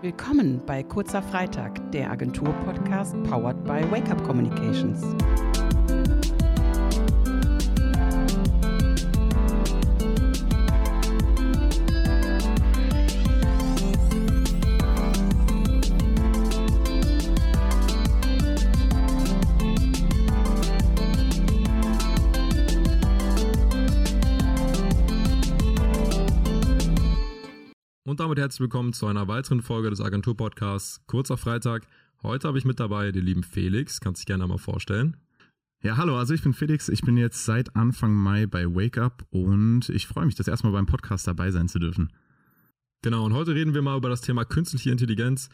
Willkommen bei Kurzer Freitag, der Agentur-Podcast powered by Wake Up Communications. Und damit herzlich willkommen zu einer weiteren Folge des Agentur-Podcasts Kurzer Freitag. Heute habe ich mit dabei den lieben Felix. Kannst dich gerne einmal vorstellen. Ja, hallo, also ich bin Felix. Ich bin jetzt seit Anfang Mai bei Wake Up und ich freue mich, das erstmal beim Podcast dabei sein zu dürfen. Genau, und heute reden wir mal über das Thema künstliche Intelligenz,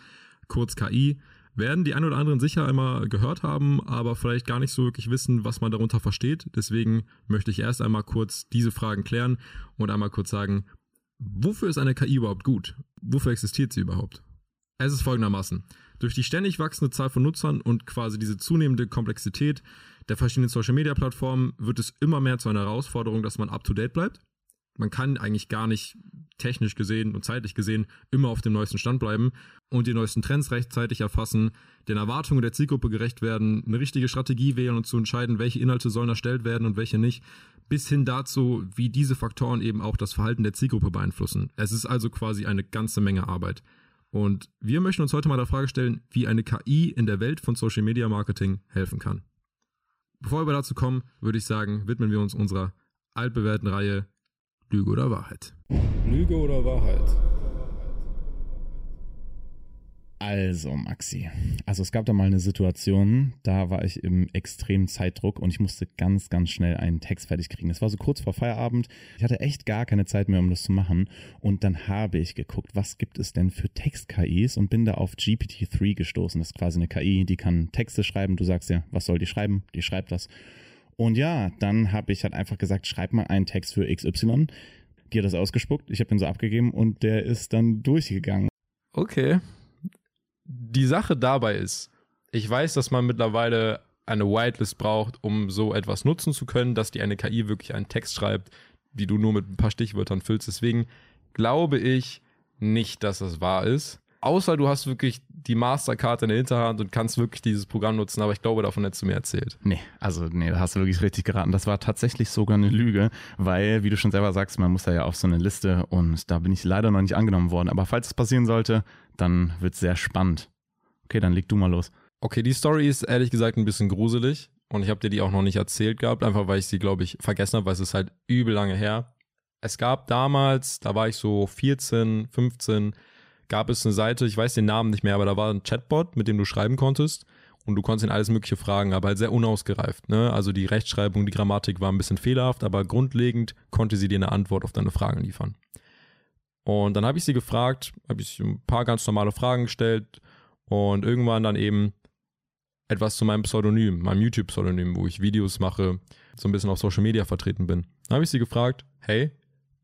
kurz KI. Werden die ein oder anderen sicher einmal gehört haben, aber vielleicht gar nicht so wirklich wissen, was man darunter versteht. Deswegen möchte ich erst einmal kurz diese Fragen klären und einmal kurz sagen, Wofür ist eine KI überhaupt gut? Wofür existiert sie überhaupt? Es ist folgendermaßen. Durch die ständig wachsende Zahl von Nutzern und quasi diese zunehmende Komplexität der verschiedenen Social-Media-Plattformen wird es immer mehr zu einer Herausforderung, dass man up-to-date bleibt. Man kann eigentlich gar nicht technisch gesehen und zeitlich gesehen immer auf dem neuesten Stand bleiben und die neuesten Trends rechtzeitig erfassen, den Erwartungen der Zielgruppe gerecht werden, eine richtige Strategie wählen und zu entscheiden, welche Inhalte sollen erstellt werden und welche nicht bis hin dazu, wie diese Faktoren eben auch das Verhalten der Zielgruppe beeinflussen. Es ist also quasi eine ganze Menge Arbeit. Und wir möchten uns heute mal der Frage stellen, wie eine KI in der Welt von Social Media Marketing helfen kann. Bevor wir dazu kommen, würde ich sagen, widmen wir uns unserer altbewährten Reihe Lüge oder Wahrheit. Lüge oder Wahrheit? Also, Maxi. Also es gab da mal eine Situation, da war ich im extremen Zeitdruck und ich musste ganz, ganz schnell einen Text fertig kriegen. Es war so kurz vor Feierabend. Ich hatte echt gar keine Zeit mehr, um das zu machen. Und dann habe ich geguckt, was gibt es denn für Text-KIs und bin da auf GPT-3 gestoßen. Das ist quasi eine KI, die kann Texte schreiben. Du sagst ja, was soll die schreiben? Die schreibt das. Und ja, dann habe ich halt einfach gesagt, schreib mal einen Text für XY. Die hat das ausgespuckt. Ich habe den so abgegeben und der ist dann durchgegangen. Okay die Sache dabei ist, ich weiß, dass man mittlerweile eine Whitelist braucht, um so etwas nutzen zu können, dass die eine KI wirklich einen Text schreibt, die du nur mit ein paar Stichwörtern füllst. Deswegen glaube ich nicht, dass das wahr ist. Außer du hast wirklich die Masterkarte in der Hinterhand und kannst wirklich dieses Programm nutzen, aber ich glaube, davon hättest du mir erzählt. Nee, also nee, da hast du wirklich richtig geraten. Das war tatsächlich sogar eine Lüge, weil, wie du schon selber sagst, man muss da ja auf so eine Liste und da bin ich leider noch nicht angenommen worden. Aber falls es passieren sollte, dann wird es sehr spannend. Okay, dann leg du mal los. Okay, die Story ist ehrlich gesagt ein bisschen gruselig und ich habe dir die auch noch nicht erzählt gehabt, einfach weil ich sie, glaube ich, vergessen habe, weil es ist halt übel lange her. Es gab damals, da war ich so 14, 15, gab es eine Seite, ich weiß den Namen nicht mehr, aber da war ein Chatbot, mit dem du schreiben konntest und du konntest ihn alles mögliche fragen, aber halt sehr unausgereift. Ne? Also die Rechtschreibung, die Grammatik war ein bisschen fehlerhaft, aber grundlegend konnte sie dir eine Antwort auf deine Fragen liefern. Und dann habe ich sie gefragt, habe ich ein paar ganz normale Fragen gestellt und irgendwann dann eben etwas zu meinem Pseudonym, meinem YouTube-Pseudonym, wo ich Videos mache, so ein bisschen auf Social Media vertreten bin. Dann habe ich sie gefragt, hey,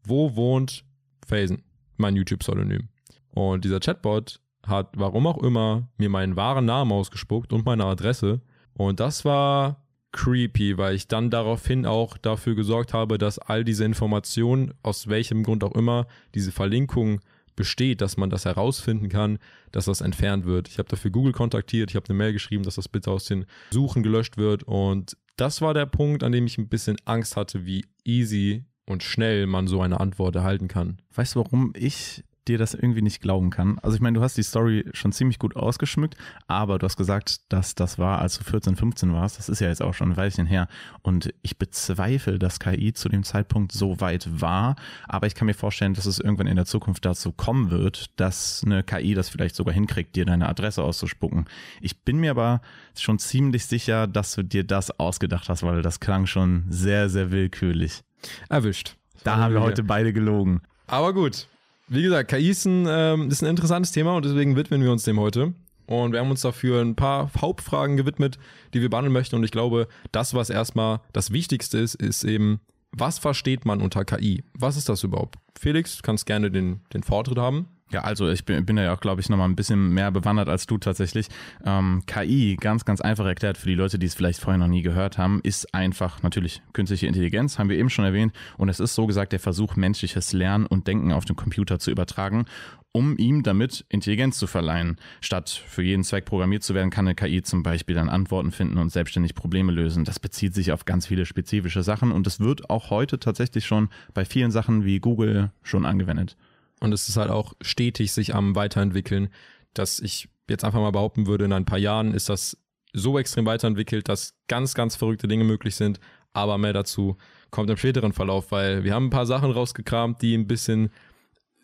wo wohnt Phasen, mein YouTube-Pseudonym? Und dieser Chatbot hat, warum auch immer, mir meinen wahren Namen ausgespuckt und meine Adresse. Und das war creepy, weil ich dann daraufhin auch dafür gesorgt habe, dass all diese Informationen, aus welchem Grund auch immer, diese Verlinkung besteht, dass man das herausfinden kann, dass das entfernt wird. Ich habe dafür Google kontaktiert, ich habe eine Mail geschrieben, dass das bitte aus den Suchen gelöscht wird. Und das war der Punkt, an dem ich ein bisschen Angst hatte, wie easy und schnell man so eine Antwort erhalten kann. Weißt du, warum ich dir das irgendwie nicht glauben kann. Also ich meine, du hast die Story schon ziemlich gut ausgeschmückt, aber du hast gesagt, dass das war, als du 14, 15 warst. Das ist ja jetzt auch schon ein Weilchen her. Und ich bezweifle, dass KI zu dem Zeitpunkt so weit war. Aber ich kann mir vorstellen, dass es irgendwann in der Zukunft dazu kommen wird, dass eine KI das vielleicht sogar hinkriegt, dir deine Adresse auszuspucken. Ich bin mir aber schon ziemlich sicher, dass du dir das ausgedacht hast, weil das klang schon sehr, sehr willkürlich. Erwischt. Da haben wir heute beide gelogen. Aber gut, wie gesagt, KI ist ein, ähm, ist ein interessantes Thema und deswegen widmen wir uns dem heute. Und wir haben uns dafür ein paar Hauptfragen gewidmet, die wir behandeln möchten. Und ich glaube, das, was erstmal das Wichtigste ist, ist eben, was versteht man unter KI? Was ist das überhaupt? Felix, du kannst gerne den, den Vortritt haben. Ja, also ich bin, bin ja auch, glaube ich, nochmal ein bisschen mehr bewandert als du tatsächlich. Ähm, KI, ganz, ganz einfach erklärt für die Leute, die es vielleicht vorher noch nie gehört haben, ist einfach natürlich künstliche Intelligenz, haben wir eben schon erwähnt. Und es ist so gesagt der Versuch, menschliches Lernen und Denken auf den Computer zu übertragen, um ihm damit Intelligenz zu verleihen. Statt für jeden Zweck programmiert zu werden, kann eine KI zum Beispiel dann Antworten finden und selbstständig Probleme lösen. Das bezieht sich auf ganz viele spezifische Sachen und es wird auch heute tatsächlich schon bei vielen Sachen wie Google schon angewendet. Und es ist halt auch stetig sich am Weiterentwickeln, dass ich jetzt einfach mal behaupten würde, in ein paar Jahren ist das so extrem weiterentwickelt, dass ganz, ganz verrückte Dinge möglich sind. Aber mehr dazu kommt im späteren Verlauf, weil wir haben ein paar Sachen rausgekramt, die ein bisschen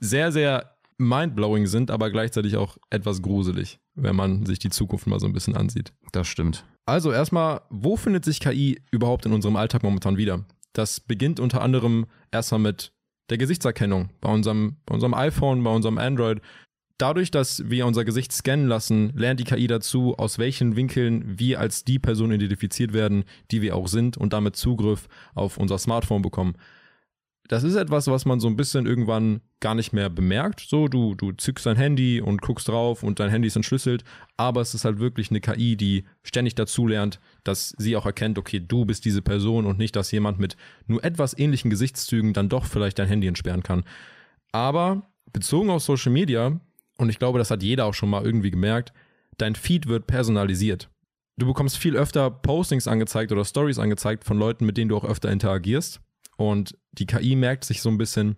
sehr, sehr mindblowing sind, aber gleichzeitig auch etwas gruselig, wenn man sich die Zukunft mal so ein bisschen ansieht. Das stimmt. Also erstmal, wo findet sich KI überhaupt in unserem Alltag momentan wieder? Das beginnt unter anderem erstmal mit der Gesichtserkennung bei unserem, bei unserem iPhone, bei unserem Android. Dadurch, dass wir unser Gesicht scannen lassen, lernt die KI dazu, aus welchen Winkeln wir als die Person identifiziert werden, die wir auch sind und damit Zugriff auf unser Smartphone bekommen das ist etwas, was man so ein bisschen irgendwann gar nicht mehr bemerkt. So, du, du zückst dein Handy und guckst drauf und dein Handy ist entschlüsselt, aber es ist halt wirklich eine KI, die ständig dazulernt, dass sie auch erkennt, okay, du bist diese Person und nicht, dass jemand mit nur etwas ähnlichen Gesichtszügen dann doch vielleicht dein Handy entsperren kann. Aber bezogen auf Social Media, und ich glaube, das hat jeder auch schon mal irgendwie gemerkt, dein Feed wird personalisiert. Du bekommst viel öfter Postings angezeigt oder Stories angezeigt von Leuten, mit denen du auch öfter interagierst. Und die KI merkt sich so ein bisschen,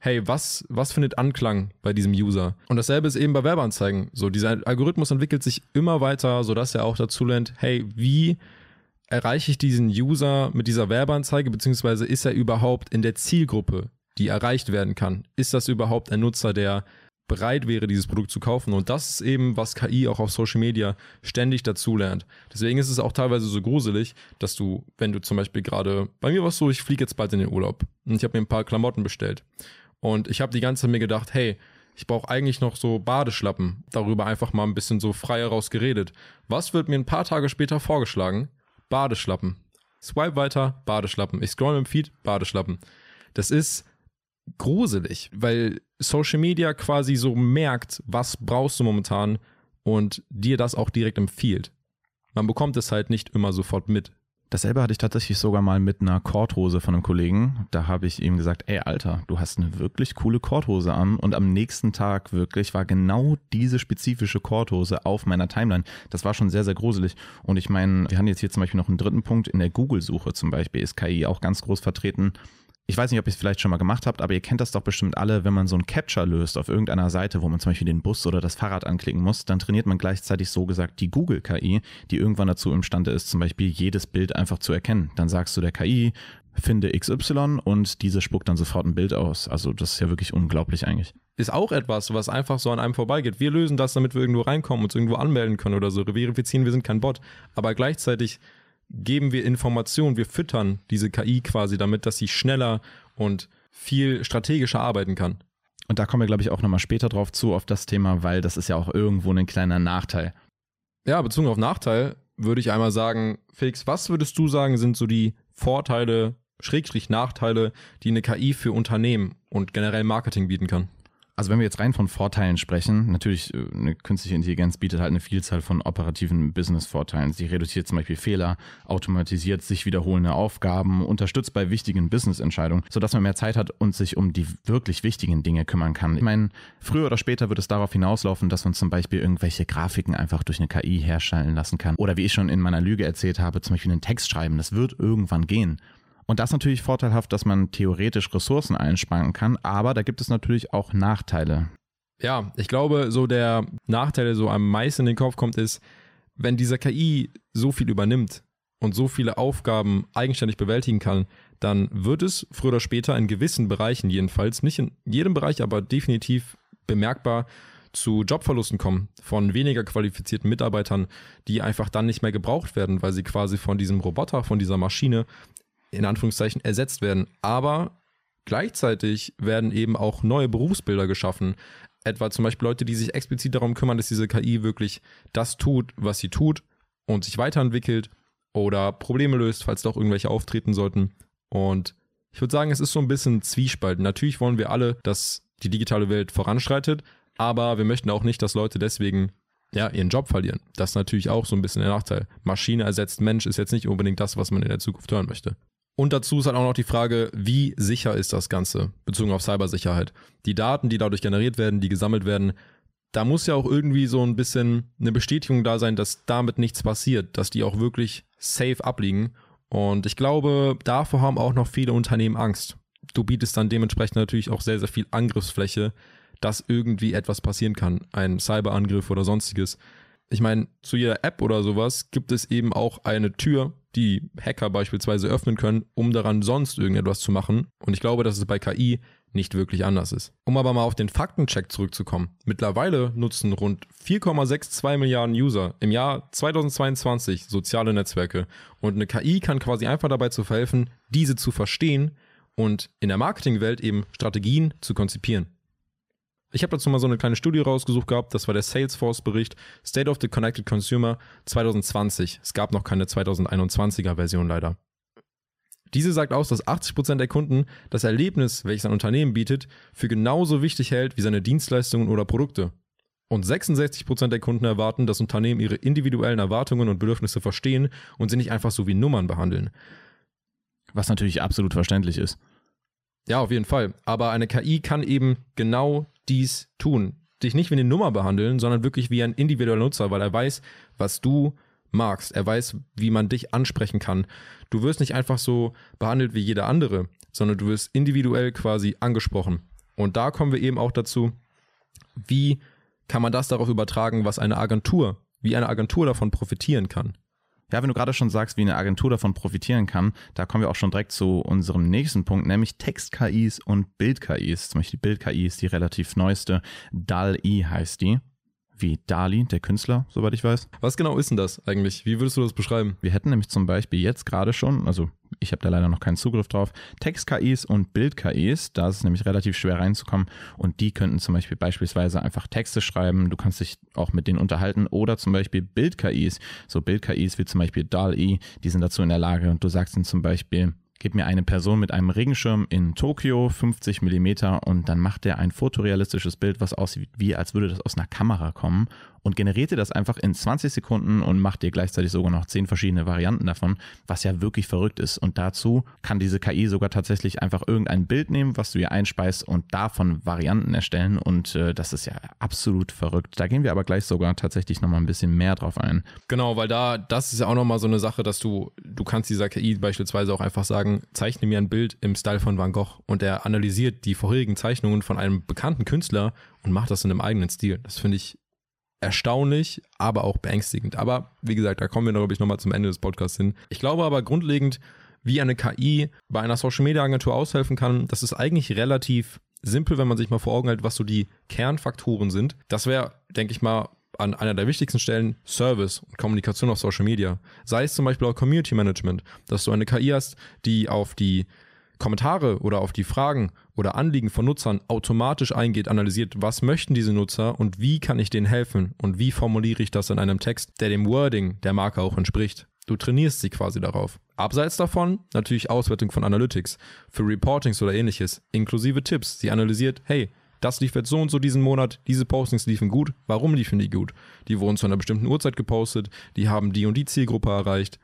hey, was, was findet Anklang bei diesem User? Und dasselbe ist eben bei Werbeanzeigen. So, dieser Algorithmus entwickelt sich immer weiter, sodass er auch dazu lernt, hey, wie erreiche ich diesen User mit dieser Werbeanzeige, beziehungsweise ist er überhaupt in der Zielgruppe, die erreicht werden kann? Ist das überhaupt ein Nutzer, der bereit wäre, dieses Produkt zu kaufen. Und das ist eben, was KI auch auf Social Media ständig dazulernt. Deswegen ist es auch teilweise so gruselig, dass du, wenn du zum Beispiel gerade, bei mir war es so, ich fliege jetzt bald in den Urlaub und ich habe mir ein paar Klamotten bestellt. Und ich habe die ganze Zeit mir gedacht, hey, ich brauche eigentlich noch so Badeschlappen. Darüber einfach mal ein bisschen so frei heraus geredet. Was wird mir ein paar Tage später vorgeschlagen? Badeschlappen. Swipe weiter, Badeschlappen. Ich scroll im Feed, Badeschlappen. Das ist gruselig, weil Social Media quasi so merkt, was brauchst du momentan und dir das auch direkt empfiehlt. Man bekommt es halt nicht immer sofort mit. Dasselbe hatte ich tatsächlich sogar mal mit einer Korthose von einem Kollegen. Da habe ich ihm gesagt, ey Alter, du hast eine wirklich coole Korthose an. Und am nächsten Tag wirklich war genau diese spezifische Korthose auf meiner Timeline. Das war schon sehr, sehr gruselig. Und ich meine, wir haben jetzt hier zum Beispiel noch einen dritten Punkt. In der Google-Suche zum Beispiel ist KI auch ganz groß vertreten ich weiß nicht, ob ihr es vielleicht schon mal gemacht habt, aber ihr kennt das doch bestimmt alle, wenn man so ein Capture löst auf irgendeiner Seite, wo man zum Beispiel den Bus oder das Fahrrad anklicken muss, dann trainiert man gleichzeitig so gesagt die Google-KI, die irgendwann dazu imstande ist, zum Beispiel jedes Bild einfach zu erkennen. Dann sagst du der KI, finde XY und diese spuckt dann sofort ein Bild aus. Also das ist ja wirklich unglaublich eigentlich. Ist auch etwas, was einfach so an einem vorbeigeht. Wir lösen das, damit wir irgendwo reinkommen, uns irgendwo anmelden können oder so, verifizieren, wir sind kein Bot. Aber gleichzeitig geben wir Informationen, wir füttern diese KI quasi damit, dass sie schneller und viel strategischer arbeiten kann. Und da kommen wir, glaube ich, auch nochmal später drauf zu, auf das Thema, weil das ist ja auch irgendwo ein kleiner Nachteil. Ja, bezogen auf Nachteil würde ich einmal sagen, Felix, was würdest du sagen, sind so die Vorteile, Schrägstrich Nachteile, die eine KI für Unternehmen und generell Marketing bieten kann? Also wenn wir jetzt rein von Vorteilen sprechen, natürlich äh, eine künstliche Intelligenz bietet halt eine Vielzahl von operativen Business-Vorteilen. Sie reduziert zum Beispiel Fehler, automatisiert sich wiederholende Aufgaben, unterstützt bei wichtigen Business-Entscheidungen, sodass man mehr Zeit hat und sich um die wirklich wichtigen Dinge kümmern kann. Ich meine, früher oder später wird es darauf hinauslaufen, dass man zum Beispiel irgendwelche Grafiken einfach durch eine KI herstellen lassen kann. Oder wie ich schon in meiner Lüge erzählt habe, zum Beispiel einen Text schreiben. Das wird irgendwann gehen. Und das ist natürlich vorteilhaft, dass man theoretisch Ressourcen einsparen kann, aber da gibt es natürlich auch Nachteile. Ja, ich glaube, so der Nachteil, der so am meisten in den Kopf kommt, ist, wenn dieser KI so viel übernimmt und so viele Aufgaben eigenständig bewältigen kann, dann wird es früher oder später in gewissen Bereichen jedenfalls, nicht in jedem Bereich, aber definitiv bemerkbar zu Jobverlusten kommen von weniger qualifizierten Mitarbeitern, die einfach dann nicht mehr gebraucht werden, weil sie quasi von diesem Roboter, von dieser Maschine in Anführungszeichen ersetzt werden. Aber gleichzeitig werden eben auch neue Berufsbilder geschaffen. Etwa zum Beispiel Leute, die sich explizit darum kümmern, dass diese KI wirklich das tut, was sie tut und sich weiterentwickelt oder Probleme löst, falls doch irgendwelche auftreten sollten. Und ich würde sagen, es ist so ein bisschen Zwiespalt. Natürlich wollen wir alle, dass die digitale Welt voranschreitet, Aber wir möchten auch nicht, dass Leute deswegen ja, ihren Job verlieren. Das ist natürlich auch so ein bisschen der Nachteil. Maschine ersetzt Mensch ist jetzt nicht unbedingt das, was man in der Zukunft hören möchte. Und dazu ist halt auch noch die Frage, wie sicher ist das Ganze, bezogen auf Cybersicherheit. Die Daten, die dadurch generiert werden, die gesammelt werden, da muss ja auch irgendwie so ein bisschen eine Bestätigung da sein, dass damit nichts passiert, dass die auch wirklich safe abliegen. Und ich glaube, davor haben auch noch viele Unternehmen Angst. Du bietest dann dementsprechend natürlich auch sehr, sehr viel Angriffsfläche, dass irgendwie etwas passieren kann. Ein Cyberangriff oder sonstiges. Ich meine, zu jeder App oder sowas gibt es eben auch eine Tür, die Hacker beispielsweise öffnen können, um daran sonst irgendetwas zu machen. Und ich glaube, dass es bei KI nicht wirklich anders ist. Um aber mal auf den Faktencheck zurückzukommen. Mittlerweile nutzen rund 4,62 Milliarden User im Jahr 2022 soziale Netzwerke und eine KI kann quasi einfach dabei zu verhelfen, diese zu verstehen und in der Marketingwelt eben Strategien zu konzipieren. Ich habe dazu mal so eine kleine Studie rausgesucht gehabt, das war der Salesforce-Bericht State of the Connected Consumer 2020. Es gab noch keine 2021er Version leider. Diese sagt aus, dass 80% der Kunden das Erlebnis, welches ein Unternehmen bietet, für genauso wichtig hält wie seine Dienstleistungen oder Produkte. Und 66% der Kunden erwarten, dass Unternehmen ihre individuellen Erwartungen und Bedürfnisse verstehen und sie nicht einfach so wie Nummern behandeln. Was natürlich absolut verständlich ist. Ja, auf jeden Fall. Aber eine KI kann eben genau dies tun. Dich nicht wie eine Nummer behandeln, sondern wirklich wie ein individueller Nutzer, weil er weiß, was du magst. Er weiß, wie man dich ansprechen kann. Du wirst nicht einfach so behandelt wie jeder andere, sondern du wirst individuell quasi angesprochen. Und da kommen wir eben auch dazu, wie kann man das darauf übertragen, was eine Agentur, wie eine Agentur davon profitieren kann. Ja, wenn du gerade schon sagst, wie eine Agentur davon profitieren kann, da kommen wir auch schon direkt zu unserem nächsten Punkt, nämlich Text-KIs und Bild-KIs. Zum Beispiel die Bild-KI ist die relativ neueste. DAL-I heißt die wie Dali, der Künstler, soweit ich weiß. Was genau ist denn das eigentlich? Wie würdest du das beschreiben? Wir hätten nämlich zum Beispiel jetzt gerade schon, also ich habe da leider noch keinen Zugriff drauf, Text-KIs und Bild-KIs, da ist es nämlich relativ schwer reinzukommen und die könnten zum Beispiel beispielsweise einfach Texte schreiben, du kannst dich auch mit denen unterhalten oder zum Beispiel Bild-KIs, so Bild-KIs wie zum Beispiel DAL-E, die sind dazu in der Lage und du sagst ihnen zum Beispiel, Gib mir eine Person mit einem Regenschirm in Tokio, 50 Millimeter, und dann macht er ein fotorealistisches Bild, was aussieht, wie als würde das aus einer Kamera kommen und generiert dir das einfach in 20 Sekunden und macht dir gleichzeitig sogar noch 10 verschiedene Varianten davon, was ja wirklich verrückt ist. Und dazu kann diese KI sogar tatsächlich einfach irgendein Bild nehmen, was du ihr einspeist und davon Varianten erstellen. Und äh, das ist ja absolut verrückt. Da gehen wir aber gleich sogar tatsächlich nochmal ein bisschen mehr drauf ein. Genau, weil da, das ist ja auch nochmal so eine Sache, dass du, du kannst dieser KI beispielsweise auch einfach sagen, zeichne mir ein Bild im Style von Van Gogh und er analysiert die vorherigen Zeichnungen von einem bekannten Künstler und macht das in einem eigenen Stil. Das finde ich erstaunlich, aber auch beängstigend. Aber wie gesagt, da kommen wir, glaube ich, nochmal zum Ende des Podcasts hin. Ich glaube aber grundlegend, wie eine KI bei einer Social Media Agentur aushelfen kann, das ist eigentlich relativ simpel, wenn man sich mal vor Augen hält, was so die Kernfaktoren sind. Das wäre, denke ich mal, an einer der wichtigsten Stellen Service und Kommunikation auf Social Media. Sei es zum Beispiel auch Community Management, dass du eine KI hast, die auf die Kommentare oder auf die Fragen oder Anliegen von Nutzern automatisch eingeht, analysiert, was möchten diese Nutzer und wie kann ich denen helfen und wie formuliere ich das in einem Text, der dem Wording der Marke auch entspricht. Du trainierst sie quasi darauf. Abseits davon natürlich Auswertung von Analytics für Reportings oder ähnliches, inklusive Tipps. Sie analysiert, hey, das lief jetzt so und so diesen Monat, diese Postings liefen gut, warum liefen die gut? Die wurden zu einer bestimmten Uhrzeit gepostet, die haben die und die Zielgruppe erreicht,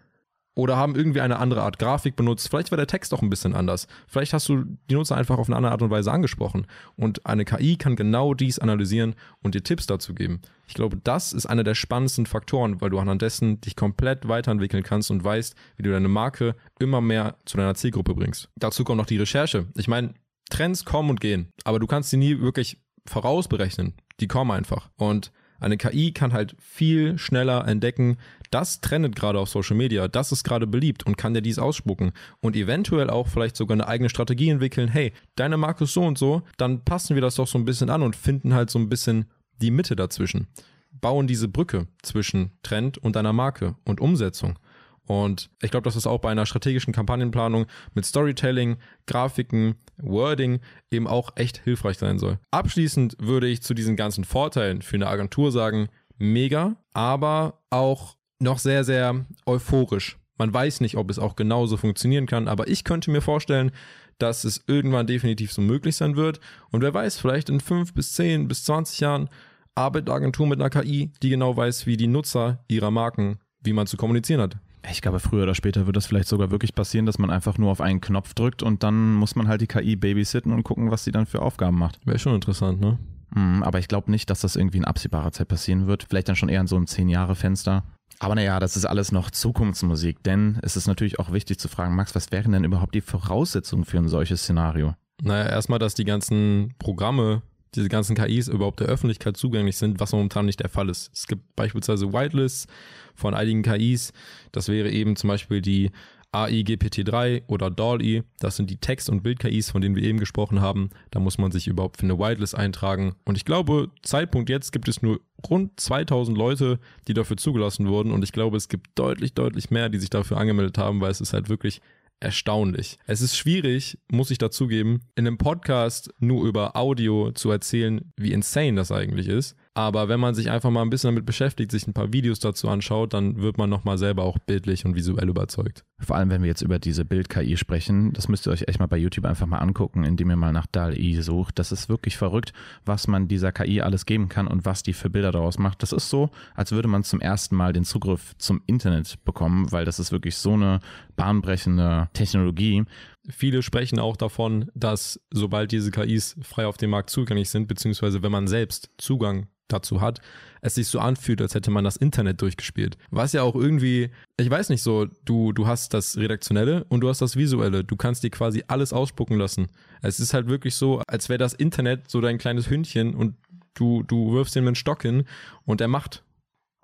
oder haben irgendwie eine andere Art Grafik benutzt. Vielleicht war der Text auch ein bisschen anders. Vielleicht hast du die Nutzer einfach auf eine andere Art und Weise angesprochen. Und eine KI kann genau dies analysieren und dir Tipps dazu geben. Ich glaube, das ist einer der spannendsten Faktoren, weil du anhand dessen dich komplett weiterentwickeln kannst und weißt, wie du deine Marke immer mehr zu deiner Zielgruppe bringst. Dazu kommt noch die Recherche. Ich meine, Trends kommen und gehen, aber du kannst sie nie wirklich vorausberechnen. Die kommen einfach. Und eine KI kann halt viel schneller entdecken, das trendet gerade auf Social Media, das ist gerade beliebt und kann dir dies ausspucken und eventuell auch vielleicht sogar eine eigene Strategie entwickeln. Hey, deine Marke ist so und so, dann passen wir das doch so ein bisschen an und finden halt so ein bisschen die Mitte dazwischen. Bauen diese Brücke zwischen Trend und deiner Marke und Umsetzung. Und ich glaube, dass das auch bei einer strategischen Kampagnenplanung mit Storytelling, Grafiken, Wording eben auch echt hilfreich sein soll. Abschließend würde ich zu diesen ganzen Vorteilen für eine Agentur sagen, mega, aber auch noch sehr, sehr euphorisch. Man weiß nicht, ob es auch genauso funktionieren kann, aber ich könnte mir vorstellen, dass es irgendwann definitiv so möglich sein wird. Und wer weiß, vielleicht in fünf bis zehn bis zwanzig Jahren arbeitet Agentur mit einer KI, die genau weiß, wie die Nutzer ihrer Marken, wie man zu kommunizieren hat. Ich glaube, früher oder später wird das vielleicht sogar wirklich passieren, dass man einfach nur auf einen Knopf drückt und dann muss man halt die KI babysitten und gucken, was sie dann für Aufgaben macht. Wäre schon interessant, ne? Mm, aber ich glaube nicht, dass das irgendwie in absehbarer Zeit passieren wird. Vielleicht dann schon eher in so einem 10-Jahre-Fenster. Aber naja, das ist alles noch Zukunftsmusik, denn es ist natürlich auch wichtig zu fragen, Max, was wären denn überhaupt die Voraussetzungen für ein solches Szenario? Naja, erstmal, dass die ganzen Programme, diese ganzen KIs überhaupt der Öffentlichkeit zugänglich sind, was momentan nicht der Fall ist. Es gibt beispielsweise Whitelists von einigen KIs. Das wäre eben zum Beispiel die AI GPT-3 oder DALL-E. Das sind die Text- und Bild-KIs, von denen wir eben gesprochen haben. Da muss man sich überhaupt für eine Whitelist eintragen. Und ich glaube, Zeitpunkt jetzt gibt es nur rund 2000 Leute, die dafür zugelassen wurden. Und ich glaube, es gibt deutlich, deutlich mehr, die sich dafür angemeldet haben, weil es ist halt wirklich erstaunlich. Es ist schwierig, muss ich dazugeben, in einem Podcast nur über Audio zu erzählen, wie insane das eigentlich ist. Aber wenn man sich einfach mal ein bisschen damit beschäftigt, sich ein paar Videos dazu anschaut, dann wird man nochmal selber auch bildlich und visuell überzeugt. Vor allem, wenn wir jetzt über diese Bild-KI sprechen, das müsst ihr euch echt mal bei YouTube einfach mal angucken, indem ihr mal nach DAL-I sucht. Das ist wirklich verrückt, was man dieser KI alles geben kann und was die für Bilder daraus macht. Das ist so, als würde man zum ersten Mal den Zugriff zum Internet bekommen, weil das ist wirklich so eine bahnbrechende Technologie. Viele sprechen auch davon, dass sobald diese KIs frei auf dem Markt zugänglich sind, beziehungsweise wenn man selbst Zugang dazu hat, es sich so anfühlt, als hätte man das Internet durchgespielt. Was ja auch irgendwie, ich weiß nicht so, du, du hast das Redaktionelle und du hast das Visuelle. Du kannst dir quasi alles ausspucken lassen. Es ist halt wirklich so, als wäre das Internet so dein kleines Hündchen und du, du wirfst ihm einen Stock hin und er macht.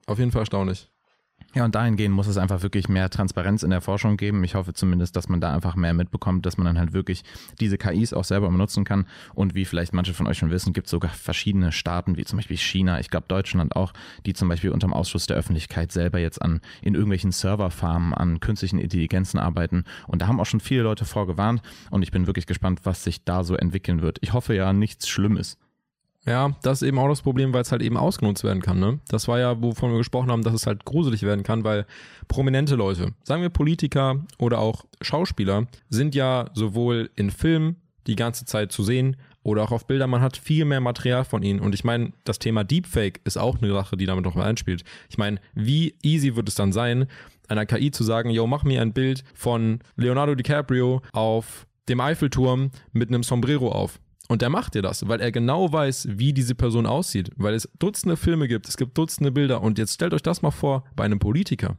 Auf jeden Fall erstaunlich. Ja, und dahingehend muss es einfach wirklich mehr Transparenz in der Forschung geben. Ich hoffe zumindest, dass man da einfach mehr mitbekommt, dass man dann halt wirklich diese KIs auch selber benutzen kann. Und wie vielleicht manche von euch schon wissen, gibt es sogar verschiedene Staaten, wie zum Beispiel China, ich glaube Deutschland auch, die zum Beispiel unter dem Ausschuss der Öffentlichkeit selber jetzt an in irgendwelchen Serverfarmen an künstlichen Intelligenzen arbeiten. Und da haben auch schon viele Leute vorgewarnt. Und ich bin wirklich gespannt, was sich da so entwickeln wird. Ich hoffe ja nichts Schlimmes. Ja, das ist eben auch das Problem, weil es halt eben ausgenutzt werden kann. Ne? Das war ja, wovon wir gesprochen haben, dass es halt gruselig werden kann, weil prominente Leute, sagen wir Politiker oder auch Schauspieler, sind ja sowohl in Filmen die ganze Zeit zu sehen oder auch auf Bildern. Man hat viel mehr Material von ihnen. Und ich meine, das Thema Deepfake ist auch eine Sache, die damit noch mal einspielt. Ich meine, wie easy wird es dann sein, einer KI zu sagen, yo, mach mir ein Bild von Leonardo DiCaprio auf dem Eiffelturm mit einem Sombrero auf. Und der macht dir das, weil er genau weiß, wie diese Person aussieht. Weil es Dutzende Filme gibt, es gibt Dutzende Bilder. Und jetzt stellt euch das mal vor bei einem Politiker.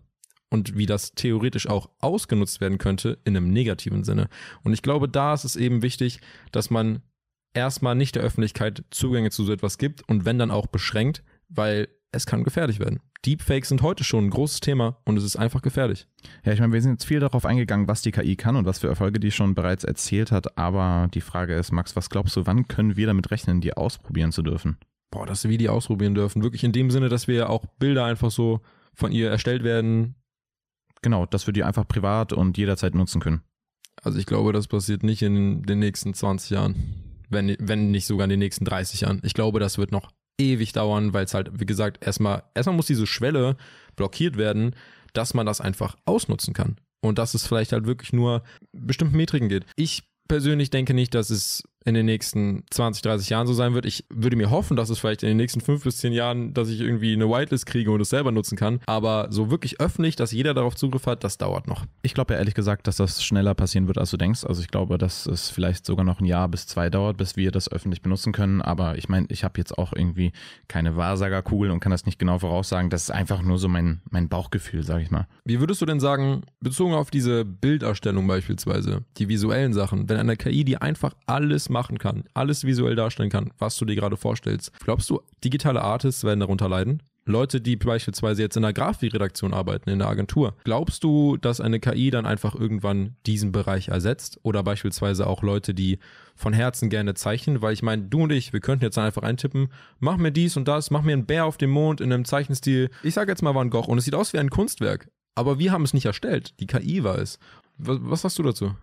Und wie das theoretisch auch ausgenutzt werden könnte in einem negativen Sinne. Und ich glaube, da ist es eben wichtig, dass man erstmal nicht der Öffentlichkeit Zugänge zu so etwas gibt und wenn dann auch beschränkt, weil es kann gefährlich werden. Deepfakes sind heute schon ein großes Thema und es ist einfach gefährlich. Ja, ich meine, wir sind jetzt viel darauf eingegangen, was die KI kann und was für Erfolge die schon bereits erzielt hat. Aber die Frage ist, Max, was glaubst du, wann können wir damit rechnen, die ausprobieren zu dürfen? Boah, dass wir die ausprobieren dürfen. Wirklich in dem Sinne, dass wir auch Bilder einfach so von ihr erstellt werden. Genau, dass wir die einfach privat und jederzeit nutzen können. Also ich glaube, das passiert nicht in den nächsten 20 Jahren. Wenn, wenn nicht sogar in den nächsten 30 Jahren. Ich glaube, das wird noch ewig dauern, weil es halt, wie gesagt, erstmal, erstmal muss diese Schwelle blockiert werden, dass man das einfach ausnutzen kann. Und dass es vielleicht halt wirklich nur bestimmten Metriken geht. Ich persönlich denke nicht, dass es in den nächsten 20, 30 Jahren so sein wird. Ich würde mir hoffen, dass es vielleicht in den nächsten fünf bis zehn Jahren, dass ich irgendwie eine Whitelist kriege und es selber nutzen kann. Aber so wirklich öffentlich, dass jeder darauf Zugriff hat, das dauert noch. Ich glaube ja ehrlich gesagt, dass das schneller passieren wird, als du denkst. Also ich glaube, dass es vielleicht sogar noch ein Jahr bis zwei dauert, bis wir das öffentlich benutzen können. Aber ich meine, ich habe jetzt auch irgendwie keine Wahrsagerkugel und kann das nicht genau voraussagen. Das ist einfach nur so mein, mein Bauchgefühl, sage ich mal. Wie würdest du denn sagen, bezogen auf diese Bilderstellung beispielsweise, die visuellen Sachen, wenn eine KI die einfach alles machen kann, alles visuell darstellen kann, was du dir gerade vorstellst. Glaubst du, digitale Artists werden darunter leiden? Leute, die beispielsweise jetzt in der Grafikredaktion arbeiten, in der Agentur. Glaubst du, dass eine KI dann einfach irgendwann diesen Bereich ersetzt? Oder beispielsweise auch Leute, die von Herzen gerne zeichnen? Weil ich meine, du und ich, wir könnten jetzt einfach eintippen, mach mir dies und das, mach mir einen Bär auf dem Mond in einem Zeichenstil. Ich sag jetzt mal Van Gogh und es sieht aus wie ein Kunstwerk. Aber wir haben es nicht erstellt. Die KI war es. Was, was hast du dazu?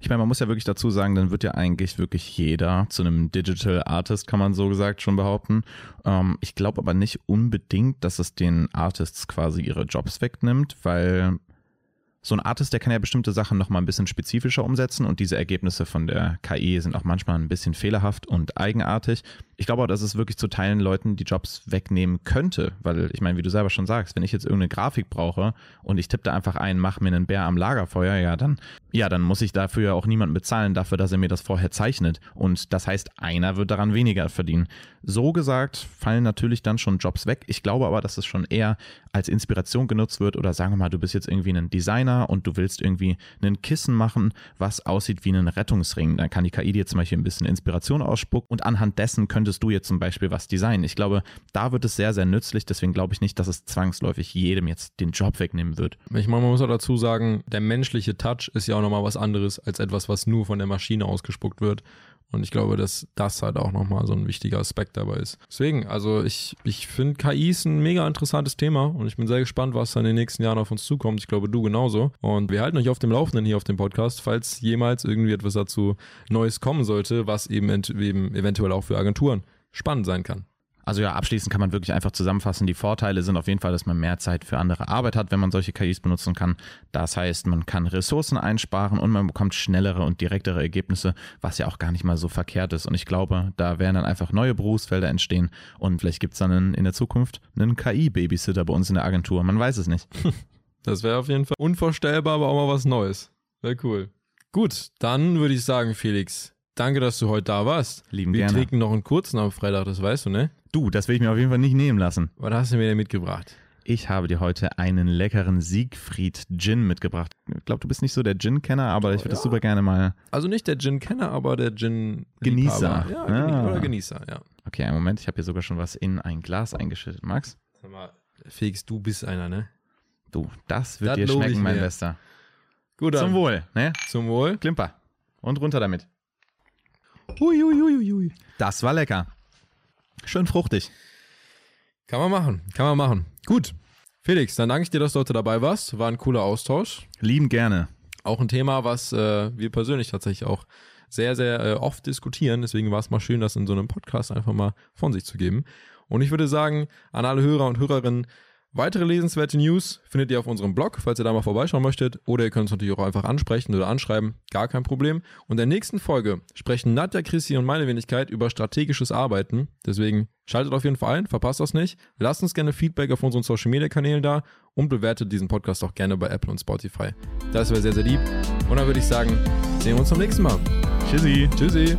Ich meine, man muss ja wirklich dazu sagen, dann wird ja eigentlich wirklich jeder zu einem Digital Artist, kann man so gesagt schon behaupten. Ähm, ich glaube aber nicht unbedingt, dass es den Artists quasi ihre Jobs wegnimmt, weil So ein Artist, der kann ja bestimmte Sachen nochmal ein bisschen spezifischer umsetzen und diese Ergebnisse von der KI sind auch manchmal ein bisschen fehlerhaft und eigenartig. Ich glaube auch, dass es wirklich zu Teilen Leuten die Jobs wegnehmen könnte, weil ich meine, wie du selber schon sagst, wenn ich jetzt irgendeine Grafik brauche und ich tippe da einfach ein, mach mir einen Bär am Lagerfeuer, ja, dann, ja, dann muss ich dafür ja auch niemanden bezahlen dafür, dass er mir das vorher zeichnet. Und das heißt, einer wird daran weniger verdienen. So gesagt fallen natürlich dann schon Jobs weg. Ich glaube aber, dass es schon eher als Inspiration genutzt wird oder sagen wir mal, du bist jetzt irgendwie ein Designer und du willst irgendwie ein Kissen machen, was aussieht wie ein Rettungsring. Dann kann die KI dir zum Beispiel ein bisschen Inspiration ausspucken und anhand dessen könntest du jetzt zum Beispiel was designen. Ich glaube, da wird es sehr, sehr nützlich. Deswegen glaube ich nicht, dass es zwangsläufig jedem jetzt den Job wegnehmen wird. Ich meine, man muss auch dazu sagen, der menschliche Touch ist ja auch nochmal was anderes als etwas, was nur von der Maschine ausgespuckt wird. Und ich glaube, dass das halt auch nochmal so ein wichtiger Aspekt dabei ist. Deswegen, also ich, ich finde KI ist ein mega interessantes Thema und ich bin sehr gespannt, was dann in den nächsten Jahren auf uns zukommt. Ich glaube, du genauso. Und wir halten euch auf dem Laufenden hier auf dem Podcast, falls jemals irgendwie etwas dazu Neues kommen sollte, was eben, eben eventuell auch für Agenturen spannend sein kann. Also ja, abschließend kann man wirklich einfach zusammenfassen. Die Vorteile sind auf jeden Fall, dass man mehr Zeit für andere Arbeit hat, wenn man solche KIs benutzen kann. Das heißt, man kann Ressourcen einsparen und man bekommt schnellere und direktere Ergebnisse, was ja auch gar nicht mal so verkehrt ist. Und ich glaube, da werden dann einfach neue Berufsfelder entstehen und vielleicht gibt es dann in der Zukunft einen KI-Babysitter bei uns in der Agentur. Man weiß es nicht. Das wäre auf jeden Fall unvorstellbar, aber auch mal was Neues. Wäre cool. Gut, dann würde ich sagen, Felix, danke, dass du heute da warst. Lieben Wir gerne. trinken noch einen kurzen am Freitag, das weißt du, ne? Du, das will ich mir auf jeden Fall nicht nehmen lassen. Was hast du mir denn mitgebracht? Ich habe dir heute einen leckeren Siegfried Gin mitgebracht. Ich glaube, du bist nicht so der Gin-Kenner, aber ich würde das super gerne mal. Also nicht der Gin-Kenner, aber der Gin Genießer. Ja, Ah. oder Genießer, ja. Okay, einen Moment, ich habe hier sogar schon was in ein Glas eingeschüttet. Max, Sag mal, Felix, du bist einer, ne? du, das wird Das dir schmecken, mein. Bester. Gut, Zum dann. Wohl, ne? Zum Wohl. Klimper. Und runter damit. Hui, hui, hui. Das war lecker. Schön fruchtig. Kann man machen, kann man machen. Gut. Felix, dann danke ich dir, dass du heute dabei warst. War ein cooler Austausch. Lieben gerne. Auch ein Thema, was äh, wir persönlich tatsächlich auch sehr, sehr äh, oft diskutieren. Deswegen war es mal schön, das in so einem Podcast einfach mal von sich zu geben. Und ich würde sagen, an alle Hörer und Hörerinnen, weitere lesenswerte News findet ihr auf unserem Blog, falls ihr da mal vorbeischauen möchtet. Oder ihr könnt es natürlich auch einfach ansprechen oder anschreiben. Gar kein Problem. Und in der nächsten Folge sprechen Nadja, Christi und meine Wenigkeit über strategisches Arbeiten. Deswegen schaltet auf jeden Fall ein, verpasst das nicht. Lasst uns gerne Feedback auf unseren Social Media Kanälen da und bewertet diesen Podcast auch gerne bei Apple und Spotify. Das wäre sehr, sehr lieb. Und dann würde ich sagen, sehen wir uns zum nächsten Mal. Tschüssi. Tschüssi.